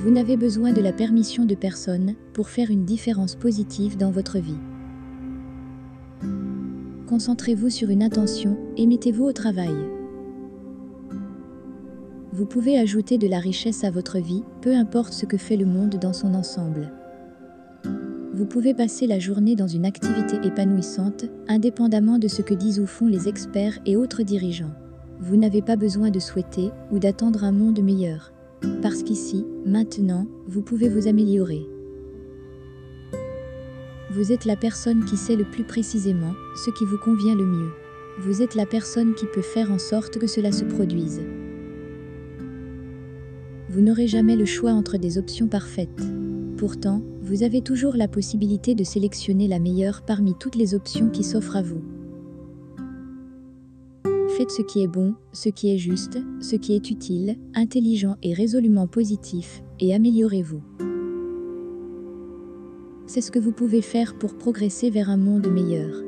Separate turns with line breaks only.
Vous n'avez besoin de la permission de personne pour faire une différence positive dans votre vie. Concentrez-vous sur une intention et mettez-vous au travail. Vous pouvez ajouter de la richesse à votre vie, peu importe ce que fait le monde dans son ensemble. Vous pouvez passer la journée dans une activité épanouissante, indépendamment de ce que disent ou font les experts et autres dirigeants. Vous n'avez pas besoin de souhaiter ou d'attendre un monde meilleur. Parce qu'ici, maintenant, vous pouvez vous améliorer. Vous êtes la personne qui sait le plus précisément ce qui vous convient le mieux. Vous êtes la personne qui peut faire en sorte que cela se produise. Vous n'aurez jamais le choix entre des options parfaites. Pourtant, vous avez toujours la possibilité de sélectionner la meilleure parmi toutes les options qui s'offrent à vous. Faites ce qui est bon, ce qui est juste, ce qui est utile, intelligent et résolument positif, et améliorez-vous. C'est ce que vous pouvez faire pour progresser vers un monde meilleur.